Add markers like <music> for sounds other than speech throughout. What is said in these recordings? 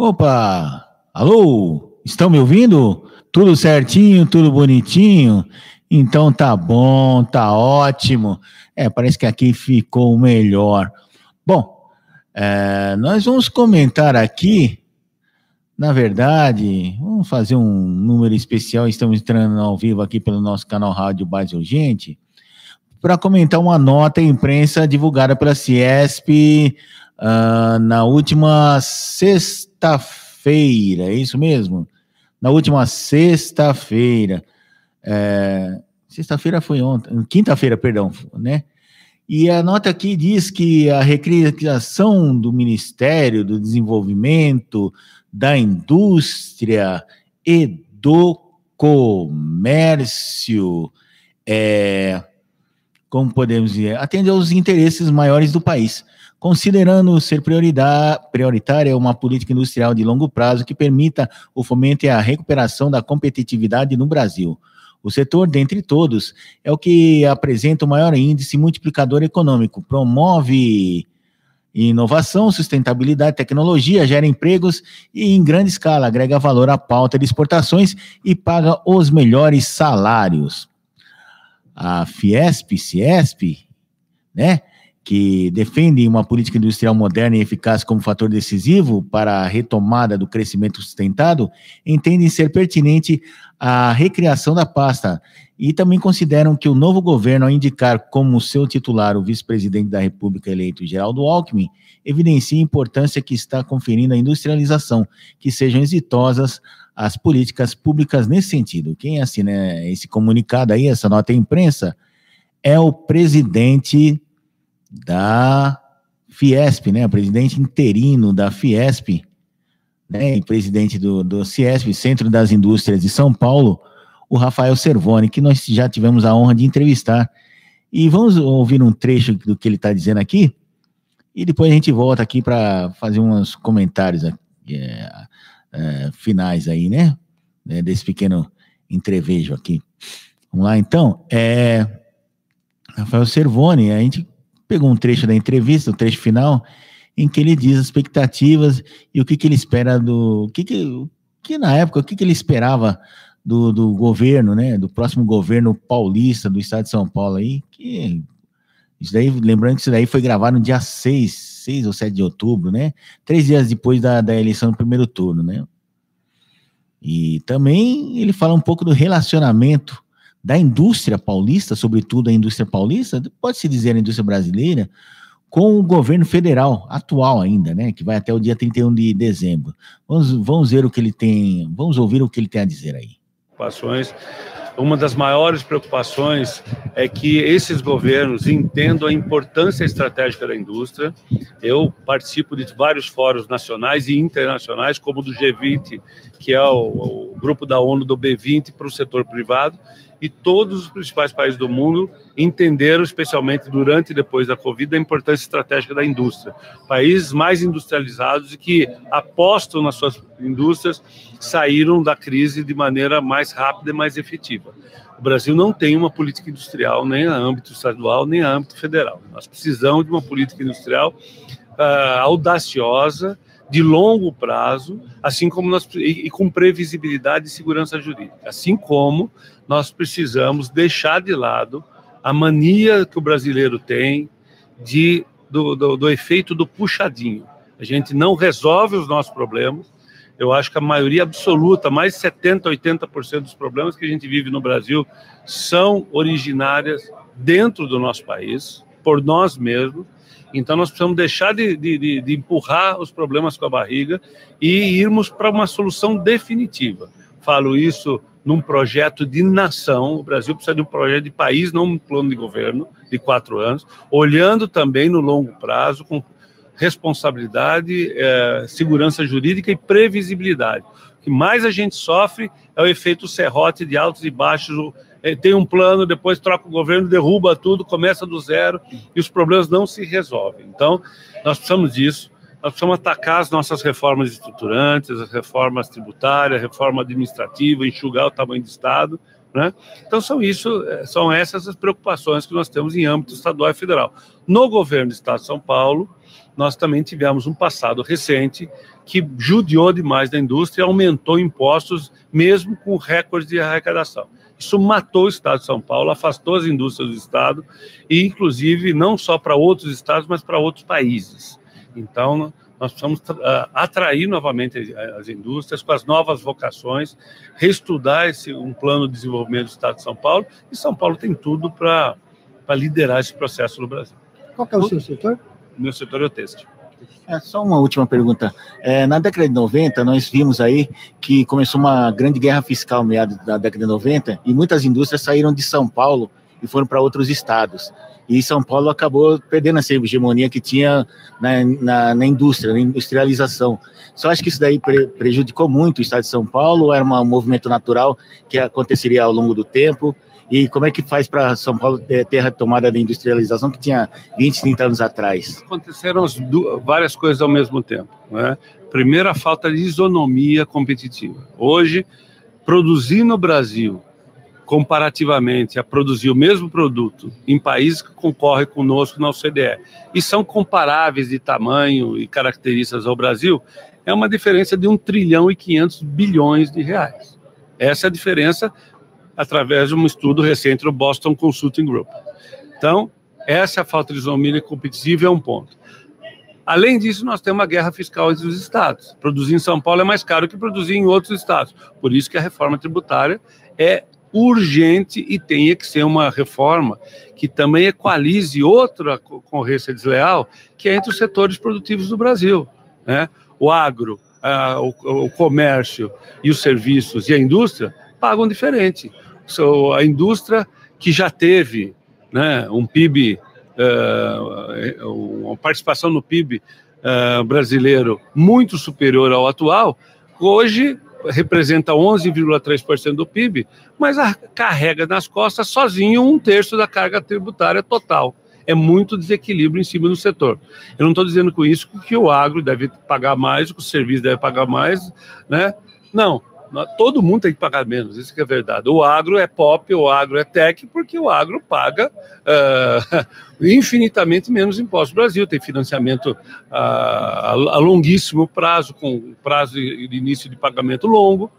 Opa! Alô? Estão me ouvindo? Tudo certinho, tudo bonitinho? Então tá bom, tá ótimo. É, parece que aqui ficou melhor. Bom, é, nós vamos comentar aqui, na verdade, vamos fazer um número especial. Estamos entrando ao vivo aqui pelo nosso canal Rádio Base Urgente para comentar uma nota imprensa divulgada pela Ciesp uh, na última sexta-feira, é isso mesmo? Na última sexta-feira. É, sexta-feira foi ontem, quinta-feira, perdão, né? E a nota aqui diz que a recriação do Ministério do Desenvolvimento, da Indústria e do Comércio, é, como podemos dizer, atende aos interesses maiores do país, considerando ser prioritária uma política industrial de longo prazo que permita o fomento e a recuperação da competitividade no Brasil. O setor, dentre todos, é o que apresenta o maior índice multiplicador econômico, promove inovação, sustentabilidade, tecnologia, gera empregos e, em grande escala, agrega valor à pauta de exportações e paga os melhores salários. A Fiesp, Ciesp, né, que defendem uma política industrial moderna e eficaz como fator decisivo para a retomada do crescimento sustentado, entendem ser pertinente a recriação da pasta e também consideram que o novo governo, ao indicar como seu titular o vice-presidente da República eleito Geraldo Alckmin, evidencia a importância que está conferindo à industrialização, que sejam exitosas as políticas públicas nesse sentido. Quem assina esse comunicado aí, essa nota à imprensa, é o presidente da Fiesp, né? Presidente interino da Fiesp, né? E presidente do, do Ciesp, Centro das Indústrias de São Paulo, o Rafael Servoni, que nós já tivemos a honra de entrevistar. E vamos ouvir um trecho do que ele está dizendo aqui, e depois a gente volta aqui para fazer uns comentários é, é, finais aí, né? É, desse pequeno entrevejo aqui. Vamos lá, então. É, Rafael Servoni, a gente pegou um trecho da entrevista, o trecho final, em que ele diz as expectativas e o que, que ele espera do. que, que, que na época, o que, que ele esperava do, do governo, né? Do próximo governo paulista do estado de São Paulo aí, que. Isso daí, lembrando que isso daí foi gravado no dia 6, 6 ou 7 de outubro, né? Três dias depois da, da eleição do primeiro turno, né? E também ele fala um pouco do relacionamento da indústria paulista, sobretudo a indústria paulista, pode-se dizer a indústria brasileira, com o governo federal atual ainda, né, que vai até o dia 31 de dezembro. Vamos, vamos ver o que ele tem, vamos ouvir o que ele tem a dizer aí. Preocupações. Uma das maiores preocupações é que esses governos entendam a importância estratégica da indústria. Eu participo de vários fóruns nacionais e internacionais, como do G20, que é o, o grupo da ONU do B20 para o setor privado, e todos os principais países do mundo entenderam, especialmente durante e depois da Covid, a importância estratégica da indústria. Países mais industrializados e que apostam nas suas indústrias saíram da crise de maneira mais rápida e mais efetiva. O Brasil não tem uma política industrial nem a âmbito estadual nem a âmbito federal. Nós precisamos de uma política industrial uh, audaciosa de longo prazo, assim como nós e, e com previsibilidade e segurança jurídica, assim como nós precisamos deixar de lado a mania que o brasileiro tem de do, do, do efeito do puxadinho. A gente não resolve os nossos problemas. Eu acho que a maioria absoluta, mais de 70, 80% dos problemas que a gente vive no Brasil são originárias dentro do nosso país, por nós mesmos, então nós precisamos deixar de, de, de empurrar os problemas com a barriga e irmos para uma solução definitiva. Falo isso num projeto de nação. O Brasil precisa de um projeto de país, não um plano de governo de quatro anos, olhando também no longo prazo, com responsabilidade, é, segurança jurídica e previsibilidade. O que mais a gente sofre é o efeito serrote de altos e baixos tem um plano, depois troca o governo, derruba tudo, começa do zero e os problemas não se resolvem. Então, nós precisamos disso. Nós precisamos atacar as nossas reformas estruturantes, as reformas tributárias, reforma administrativa, enxugar o tamanho do Estado, Né? Então são isso, é, são essas as preocupações que nós temos em âmbito estadual e federal. No governo do Estado de São Paulo, nós também tivemos um passado recente que judiou demais da indústria, aumentou impostos, mesmo com recorde de arrecadação. Isso matou o Estado de São Paulo, afastou as indústrias do Estado, e inclusive não só para outros estados, mas para outros países. Então, nós precisamos uh, atrair novamente as indústrias com as novas vocações, reestudar esse, um plano de desenvolvimento do Estado de São Paulo, e São Paulo tem tudo para liderar esse processo no Brasil. Qual é o seu setor? Meu setor é o têxtil. É, só uma última pergunta. É, na década de 90, nós vimos aí que começou uma grande guerra fiscal meados da década de 90 e muitas indústrias saíram de São Paulo e foram para outros estados. E São Paulo acabou perdendo essa hegemonia que tinha na, na, na indústria, na industrialização. Você acha que isso daí pre, prejudicou muito o estado de São Paulo era um movimento natural que aconteceria ao longo do tempo? E como é que faz para São Paulo ter retomada da industrialização que tinha 20, 30 anos atrás? Aconteceram várias coisas ao mesmo tempo. Né? Primeiro, a falta de isonomia competitiva. Hoje, produzir no Brasil, comparativamente a produzir o mesmo produto em países que concorrem conosco na OCDE e são comparáveis de tamanho e características ao Brasil, é uma diferença de 1 trilhão e 500 bilhões de reais. Essa é a diferença através de um estudo recente do Boston Consulting Group. Então, essa falta de isonomia competitiva é um ponto. Além disso, nós temos uma guerra fiscal entre os estados. Produzir em São Paulo é mais caro que produzir em outros estados. Por isso que a reforma tributária é urgente e tenha que ser uma reforma que também equalize outra concorrência desleal, que é entre os setores produtivos do Brasil. Né? O agro, a, o, o comércio e os serviços e a indústria pagam diferente a indústria que já teve né, um PIB, uh, uma participação no PIB uh, brasileiro muito superior ao atual, hoje representa 11,3% do PIB, mas carrega nas costas sozinho um terço da carga tributária total. É muito desequilíbrio em cima do setor. Eu não estou dizendo com isso que o agro deve pagar mais, que o serviço deve pagar mais, né? Não, Todo mundo tem que pagar menos, isso que é verdade. O agro é pop, o agro é tech, porque o agro paga uh, <laughs> infinitamente menos impostos. O Brasil tem financiamento uh, a, longuíssimo prazo, com prazo de início de pagamento longo,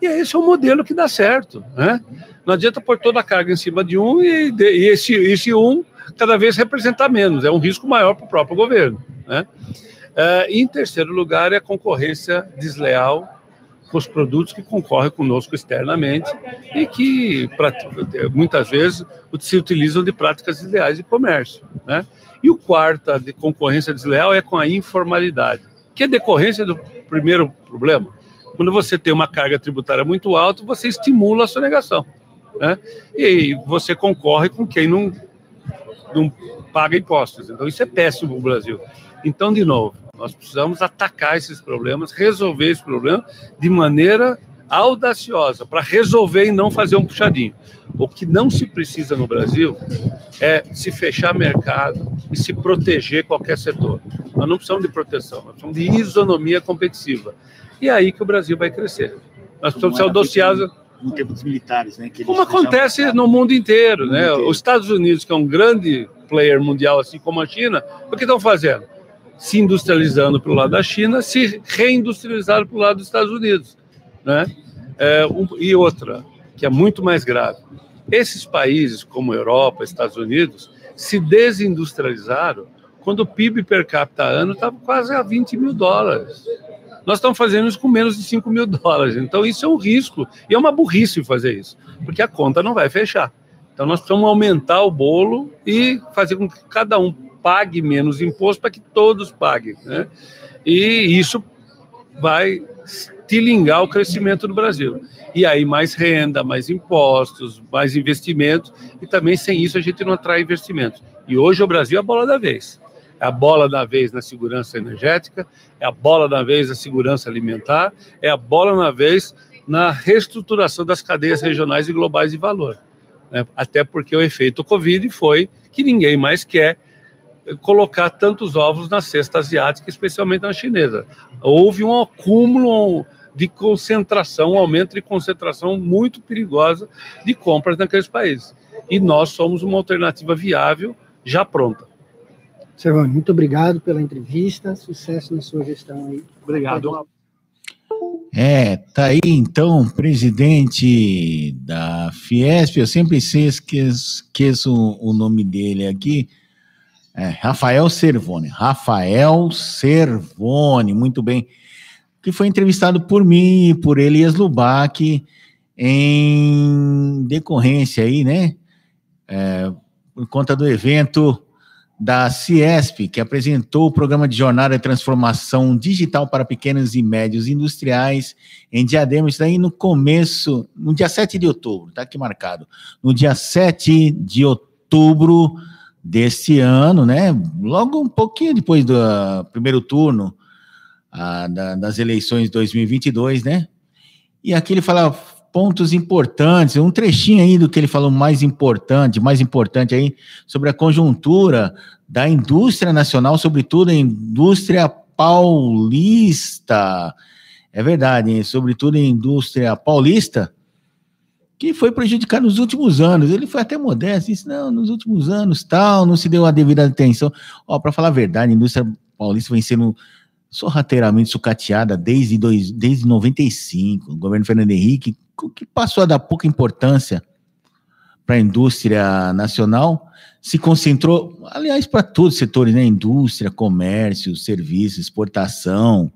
e esse é o modelo que dá certo. Né? Não adianta pôr toda a carga em cima de um e, de, e esse, esse um cada vez representar menos, é um risco maior para o próprio governo. Né? Uh, em terceiro lugar é a concorrência desleal com os produtos que concorrem conosco externamente e que muitas vezes se utilizam de práticas ideais de comércio. Né? E o quarto de concorrência desleal é com a informalidade, que é decorrência do primeiro problema. Quando você tem uma carga tributária muito alta, você estimula a sonegação. Né? E você concorre com quem não, não paga impostos. Então, isso é péssimo no Brasil. Então, de novo, nós precisamos atacar esses problemas, resolver esse problema de maneira audaciosa, para resolver e não fazer um puxadinho. O que não se precisa no Brasil é se fechar mercado e se proteger qualquer setor. Nós não precisamos de proteção, nós precisamos de isonomia competitiva. E é aí que o Brasil vai crescer. Nós precisamos ser audaciosos em termos militares, né? como acontece no mundo inteiro, né? Os Estados Unidos, que é um grande player mundial, assim como a China, o que estão fazendo? Se industrializando para o lado da China, se reindustrializaram para o lado dos Estados Unidos. Né? É, um, e outra, que é muito mais grave, esses países como Europa, Estados Unidos, se desindustrializaram quando o PIB per capita ano estava quase a 20 mil dólares. Nós estamos fazendo isso com menos de 5 mil dólares. Então, isso é um risco e é uma burrice fazer isso, porque a conta não vai fechar. Então, nós precisamos aumentar o bolo e fazer com que cada um pague menos imposto para que todos paguem. Né? E isso vai tilingar o crescimento do Brasil. E aí mais renda, mais impostos, mais investimentos, e também sem isso a gente não atrai investimentos. E hoje o Brasil é a bola da vez. É a bola da vez na segurança energética, é a bola da vez na segurança alimentar, é a bola na vez na reestruturação das cadeias regionais e globais de valor. Né? Até porque o efeito Covid foi que ninguém mais quer colocar tantos ovos na cesta asiática, especialmente na chinesa. Houve um acúmulo de concentração, um aumento de concentração muito perigosa de compras naqueles países. E nós somos uma alternativa viável, já pronta. Servani, muito obrigado pela entrevista, sucesso na sua gestão aí. Obrigado. É, tá aí então, presidente da Fiesp, eu sempre sei, esqueço, esqueço o nome dele aqui, é, Rafael Servone, Rafael Servone, muito bem, que foi entrevistado por mim e por Elias Lubac em decorrência aí, né, é, por conta do evento da Ciesp, que apresentou o programa de jornada de transformação digital para pequenos e médios industriais em Diadema, isso daí no começo, no dia 7 de outubro, tá aqui marcado, no dia 7 de outubro deste ano, né, logo um pouquinho depois do uh, primeiro turno uh, da, das eleições de 2022, né, e aqui ele fala pontos importantes, um trechinho aí do que ele falou mais importante, mais importante aí, sobre a conjuntura da indústria nacional, sobretudo a indústria paulista. É verdade, hein? sobretudo a indústria paulista, que foi prejudicada nos últimos anos. Ele foi até modesto, disse, não, nos últimos anos, tal, não se deu a devida atenção. Ó, para falar a verdade, a indústria paulista vem sendo sorrateiramente sucateada desde, dois, desde 95. O governo Fernando Henrique que passou a dar pouca importância para a indústria nacional, se concentrou, aliás, para todos os setores, né? Indústria, comércio, serviço, exportação,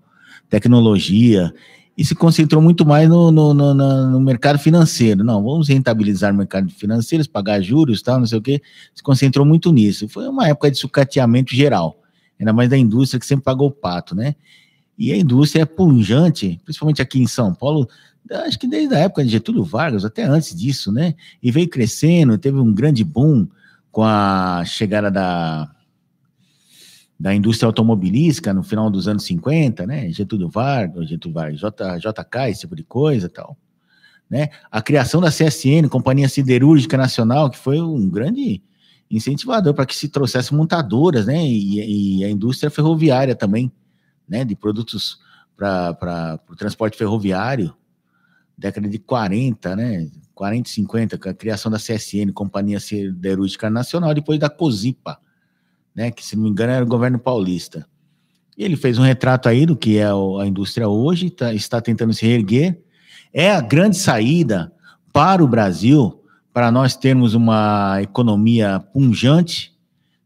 tecnologia, e se concentrou muito mais no, no, no, no, mercado financeiro. Não, vamos rentabilizar o mercado financeiro, pagar juros, tal, não sei o quê. Se concentrou muito nisso. Foi uma época de sucateamento geral, ainda mais da indústria que sempre pagou o pato, né? E a indústria é punjante, principalmente aqui em São Paulo, acho que desde a época de Getúlio Vargas, até antes disso, né? E veio crescendo, teve um grande boom com a chegada da, da indústria automobilística no final dos anos 50, né? Getúlio Vargas, Getúlio Vargas, J, JK, esse tipo de coisa tal. Né? A criação da CSN, Companhia Siderúrgica Nacional, que foi um grande incentivador para que se trouxesse montadoras, né? E, e, a indústria ferroviária também, né? De produtos para o transporte ferroviário, década de 40, né? 40 e 50, com a criação da CSN, Companhia Siderúrgica Nacional, depois da COSIPA, né? Que, se não me engano, era o governo paulista. E ele fez um retrato aí do que é a indústria hoje, tá, está tentando se reerguer. É a grande saída para o Brasil, para nós termos uma economia punjante.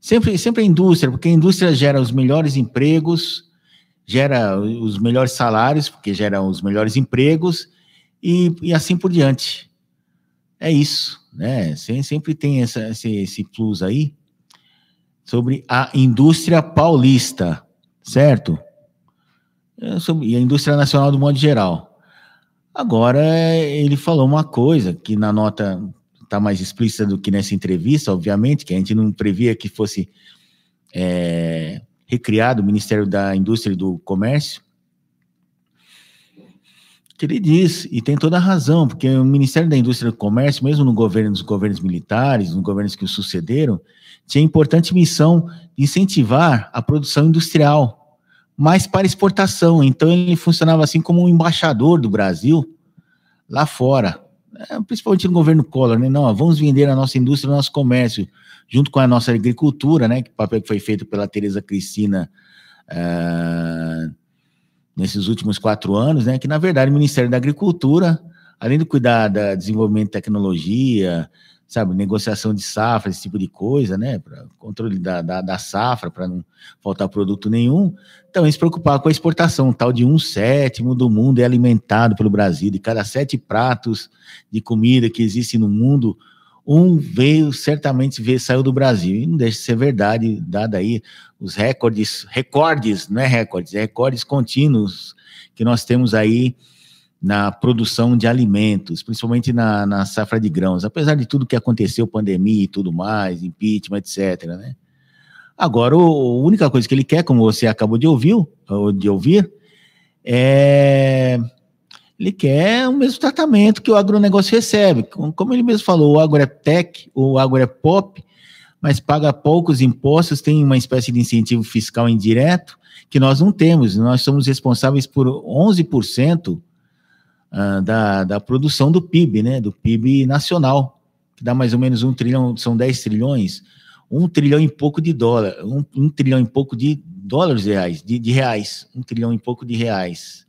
Sempre, sempre a indústria, porque a indústria gera os melhores empregos, gera os melhores salários, porque gera os melhores empregos, e, e assim por diante. É isso, né? Sempre tem essa, esse, esse plus aí sobre a indústria paulista, certo? É e a indústria nacional do modo geral. Agora, ele falou uma coisa que na nota está mais explícita do que nessa entrevista, obviamente, que a gente não previa que fosse é, recriado o Ministério da Indústria e do Comércio, que ele diz, e tem toda a razão, porque o Ministério da Indústria e do Comércio, mesmo no governo dos governos militares, nos governos que o sucederam, tinha importante missão de incentivar a produção industrial, mas para exportação. Então ele funcionava assim como um embaixador do Brasil lá fora, é, principalmente no governo Collor, né? Não, vamos vender a nossa indústria, o nosso comércio, junto com a nossa agricultura, né? Que papel que foi feito pela Tereza Cristina. Uh, nesses últimos quatro anos, né, que na verdade o Ministério da Agricultura, além de cuidar da desenvolvimento de tecnologia, sabe, negociação de safra, esse tipo de coisa, né, para controle da, da, da safra, para não faltar produto nenhum, também se preocupar com a exportação, tal de um sétimo do mundo é alimentado pelo Brasil, de cada sete pratos de comida que existe no mundo, um veio, certamente veio, saiu do Brasil, e não deixa de ser verdade, dado aí os recordes, recordes, não é recordes, é recordes contínuos que nós temos aí na produção de alimentos, principalmente na, na safra de grãos, apesar de tudo que aconteceu, pandemia e tudo mais, impeachment, etc, né? Agora, a única coisa que ele quer, como você acabou de ouvir, de ouvir é ele quer o mesmo tratamento que o agronegócio recebe. Como ele mesmo falou, o agro é tech, o agro é pop, mas paga poucos impostos, tem uma espécie de incentivo fiscal indireto que nós não temos. Nós somos responsáveis por 11% uh, da, da produção do PIB, né? Do PIB nacional, que dá mais ou menos um trilhão, são 10 trilhões, um trilhão e pouco de dólar, um, um trilhão e pouco de dólares reais, de, de reais, um trilhão e pouco de reais,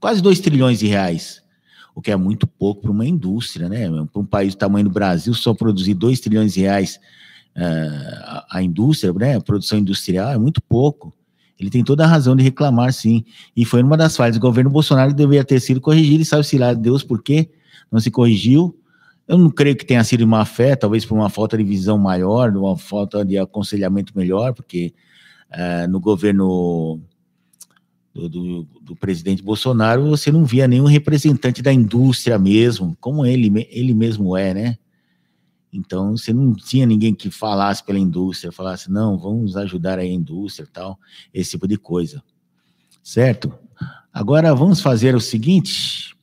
quase dois trilhões de reais, o que é muito pouco para uma indústria, né? Para um país do tamanho do Brasil, só produzir dois trilhões de reais uh, a, indústria, né? A produção industrial é muito pouco. Ele tem toda a razão de reclamar, sim. E foi uma das falhas do governo Bolsonaro que deveria ter sido corrigido, e sabe-se lá Deus por quê não se corrigiu. Eu não creio que tenha sido má fé, talvez por uma falta de visão maior, uma falta de aconselhamento melhor, porque uh, no governo do, do, do, presidente Bolsonaro você não via nenhum representante da indústria mesmo, como ele, ele mesmo é, né? Então, você não tinha ninguém que falasse pela indústria, falasse, não, vamos ajudar a indústria tal, esse tipo de coisa. Certo? Agora, vamos fazer o seguinte,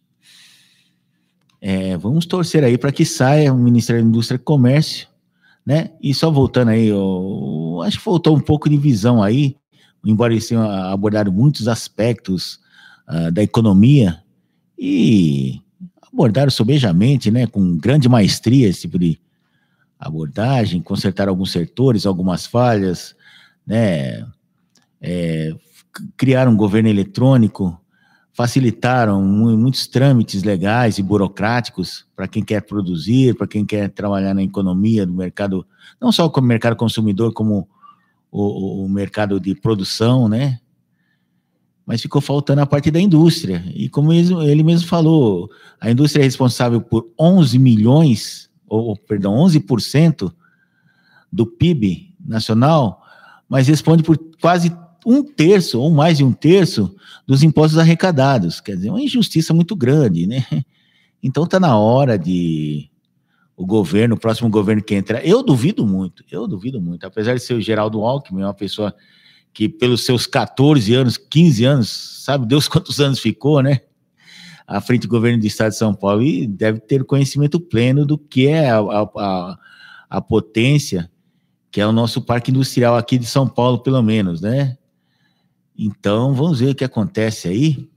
é, vamos torcer aí para que saia o Ministério da Indústria e Comércio, né? E só voltando aí, eu, acho que faltou um pouco de visão aí, embora eles tenham abordado muitos aspectos uh, da economia e abordaram sobejamente, né, com grande maestria esse tipo de abordagem, consertar alguns setores, algumas falhas, né, é, criaram um governo eletrônico, facilitaram muitos trâmites legais e burocráticos para quem quer produzir, para quem quer trabalhar na economia do mercado, não só como mercado consumidor, como o, o, mercado de produção, né? Mas ficou faltando a parte da indústria. E como ele mesmo falou, a indústria é responsável por 11 milhões, ou perdão, 11% do PIB nacional, mas responde por quase um terço, ou mais de um terço, dos impostos arrecadados. Quer dizer, uma injustiça muito grande, né? Então está na hora de o governo, o próximo governo que entra. Eu duvido muito, eu duvido muito. Apesar de ser o Geraldo Alckmin, uma pessoa que pelos seus 14 anos, 15 anos, sabe Deus <laughs> quantos anos ficou, né? À frente do governo do estado de São Paulo e deve ter conhecimento pleno do que é a, a, a potência que é o nosso parque industrial aqui de São Paulo, pelo menos, né? Então, vamos ver o que acontece aí.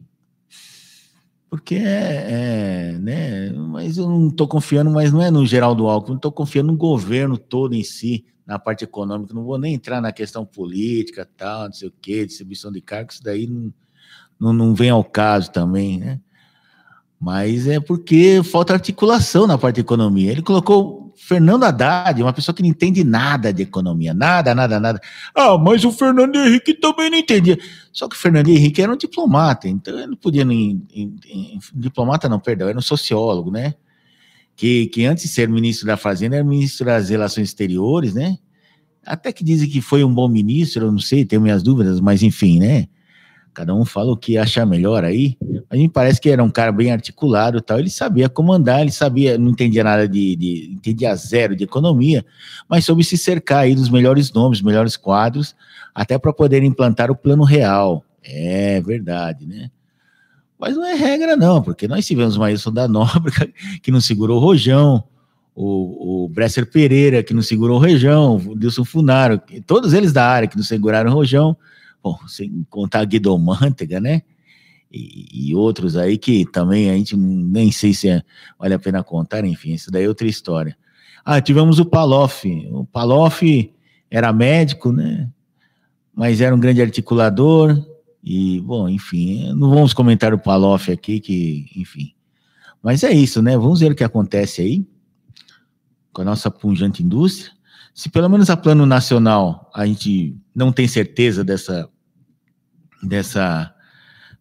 Porque é, é né? Mas eu não estou confiando, mas não é no Geraldo Alckmin, estou confiando no governo todo em si, na parte econômica. Não vou nem entrar na questão política, tal, não sei o quê, distribuição de cargos, isso daí não, não, não vem ao caso também, né? Mas é porque falta articulação na parte de economia. Ele colocou Fernando Haddad, uma pessoa que não entende nada de economia, nada, nada, nada. Ah, mas o Fernando Henrique também não entendia. Só que o Fernando Henrique era um diplomata, então ele não podia nem. diplomata não, perdão, era um sociólogo, né? Que, que antes de ser ministro da Fazenda era ministro das Relações Exteriores, né? Até que dizem que foi um bom ministro, eu não sei, tenho minhas dúvidas, mas enfim, né? Cada um fala o que acha melhor aí. A gente parece que era um cara bem articulado tal. Ele sabia comandar, ele sabia, não entendia nada de, de entendia zero de economia, mas soube se cercar aí dos melhores nomes, melhores quadros, até para poder implantar o plano real. É verdade, né? Mas não é regra, não, porque nós tivemos o Maílson da Nóbrega, <laughs> que não segurou o Rojão, o, o Bresser Pereira, que não segurou o Rojão, o Dilson Funaro, todos eles da área que não seguraram o Rojão, bom, sem contar Guido Mantega, né? E, e, outros aí que também a gente nem sei se é, vale a pena contar, enfim, isso daí é outra história. Ah, tivemos o Paloff. O Paloff era médico, né? Mas era um grande articulador. E, bom, enfim, não vamos comentar o Paloff aqui, que, enfim. Mas é isso, né? Vamos ver o que acontece aí com a nossa punjante indústria. Se pelo menos a plano nacional a gente não tem certeza dessa dessa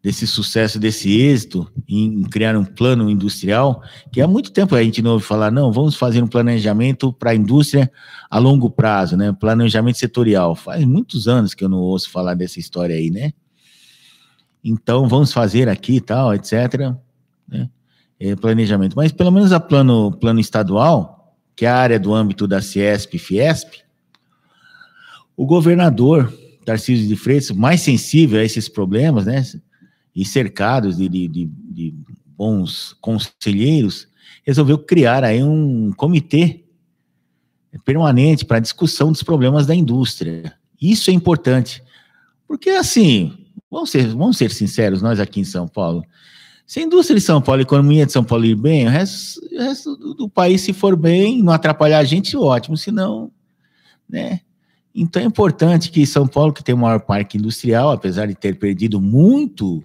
desse sucesso, desse êxito em criar um plano industrial, que há muito tempo a gente não ouve falar, não, vamos fazer um planejamento para a indústria a longo prazo, né? Planejamento setorial. Faz muitos anos que eu não ouço falar dessa história aí, né? Então, vamos fazer aqui e tal, etc. Né? É, planejamento. Mas pelo menos a plano, plano estadual, que é a área do âmbito da Ciesp e Fiesp, o governador Tarcísio de Freitas, mais sensível a esses problemas, né? E cercados de, de, de, bons conselheiros, resolveu criar aí um comitê permanente para discussão dos problemas da indústria. Isso é importante, porque assim, vamos ser, vamos ser sinceros, nós aqui em São Paulo, Se a indústria de São Paulo, a economia de São Paulo ir bem, o resto, o resto do, do, país, se for bem, não atrapalhar a gente, ótimo. Se não, né? Então é importante que São Paulo, que tem o maior parque industrial, apesar de ter perdido muito,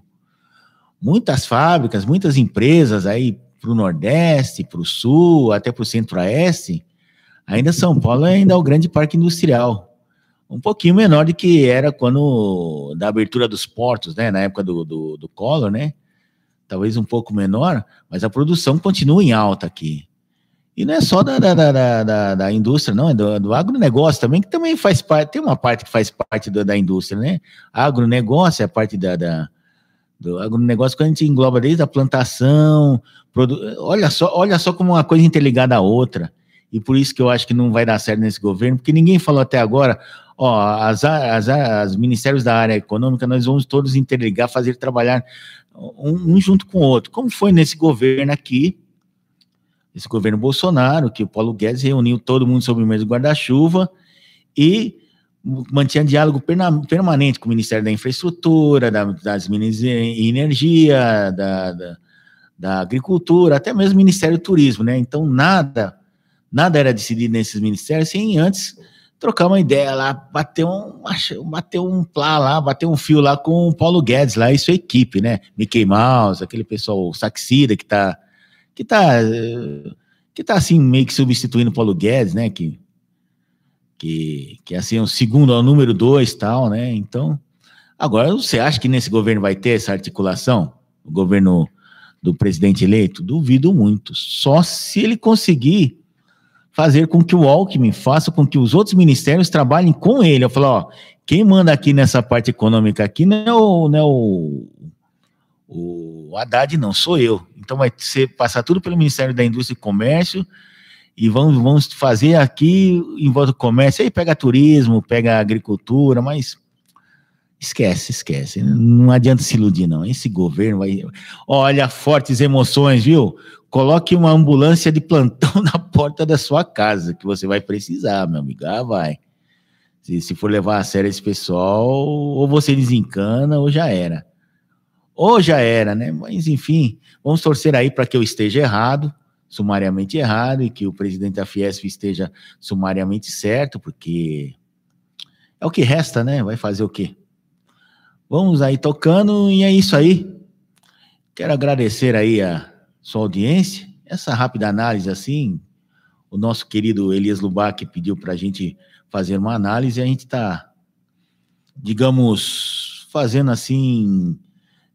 muitas fábricas, muitas empresas aí para o Nordeste, para o Sul, até para o Centro-Oeste, ainda São Paulo ainda é o grande parque industrial. Um pouquinho menor do que era quando da abertura dos portos, né? Na época do, do, do Collor, né? Talvez um pouco menor, mas a produção continua em alta aqui. E não é só da, da, da, da, da indústria, não, é do, do, agronegócio também, que também faz parte, tem uma parte que faz parte do, da indústria, né? Agronegócio é a parte da, da, do agronegócio que a gente engloba desde a plantação, produ... olha só, olha só como uma coisa interligada à outra. E por isso que eu acho que não vai dar certo nesse governo, porque ninguém falou até agora, ó, as, as, as ministérios da área econômica, nós vamos todos interligar, fazer trabalhar um, um junto com o outro, como foi nesse governo aqui, esse governo Bolsonaro, que o Paulo Guedes reuniu todo mundo sob o mesmo guarda-chuva e mantinha diálogo permanente com o Ministério da Infraestrutura, da, das Minas e Energia, da, da, da, Agricultura, até mesmo o Ministério do Turismo, né? Então, nada, nada era decidido nesses ministérios sem antes trocar uma ideia lá, bater um, bater um plá lá, bater um fio lá com o Paulo Guedes lá e sua equipe, né? Mickey Mouse, aquele pessoal, o Saxida que tá que tá, que tá assim, meio que substituindo o Paulo Guedes, né? Que, que, que assim, é o segundo ao número dois tal, né? Então, agora você acha que nesse governo vai ter essa articulação? O governo do presidente eleito? Duvido muito. Só se ele conseguir fazer com que o Alckmin faça com que os outros ministérios trabalhem com ele. Eu falo, ó, quem manda aqui nessa parte econômica aqui não é o, não é o, o Haddad, não, sou eu. Então vai ser, passar tudo pelo Ministério da Indústria e Comércio e vamos, vamos fazer aqui em volta do comércio. Aí pega turismo, pega agricultura, mas esquece, esquece. Não adianta se iludir, não. Esse governo vai. Olha, fortes emoções, viu? Coloque uma ambulância de plantão <laughs> na porta da sua casa, que você vai precisar, meu amigo. Ah, vai. Se, se for levar a sério esse pessoal, ou você desencana, ou já era ou já era, né? Mas enfim, vamos torcer aí para que eu esteja errado, sumariamente errado, e que o presidente da Fiesp esteja sumariamente certo, porque é o que resta, né? Vai fazer o quê? Vamos aí tocando, e é isso aí. Quero agradecer aí a sua audiência, essa rápida análise assim, o nosso querido Elias Lubac pediu para a gente fazer uma análise, e a gente está, digamos, fazendo assim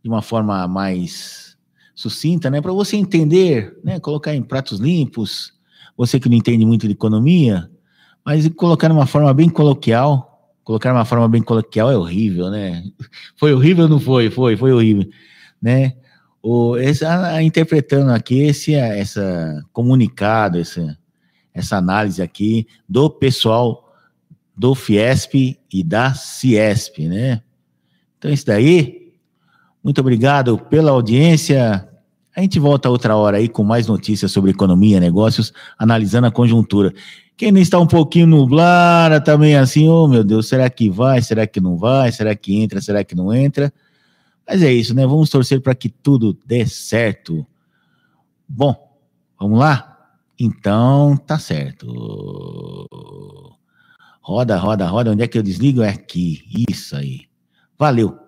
de uma forma mais sucinta, né, para você entender, né, colocar em pratos limpos, você que não entende muito de economia, mas colocar de uma forma bem coloquial, colocar de uma forma bem coloquial é horrível, né? <laughs> Foi horrível ou não foi? Foi, foi horrível, né? O, essa, interpretando aqui esse essa comunicado, essa, essa análise aqui do pessoal do Fiesp e da Ciesp, né? Então, isso daí muito obrigado pela audiência. A gente volta outra hora aí com mais notícias sobre economia, negócios, analisando a conjuntura. Quem não está um pouquinho nublada também assim, oh meu Deus, será que vai? Será que não vai? Será que entra? Será que não entra? Mas é isso, né? Vamos torcer para que tudo dê certo. Bom, vamos lá? Então, tá certo. Roda, roda, roda. Onde é que eu desligo? É aqui. Isso aí. Valeu.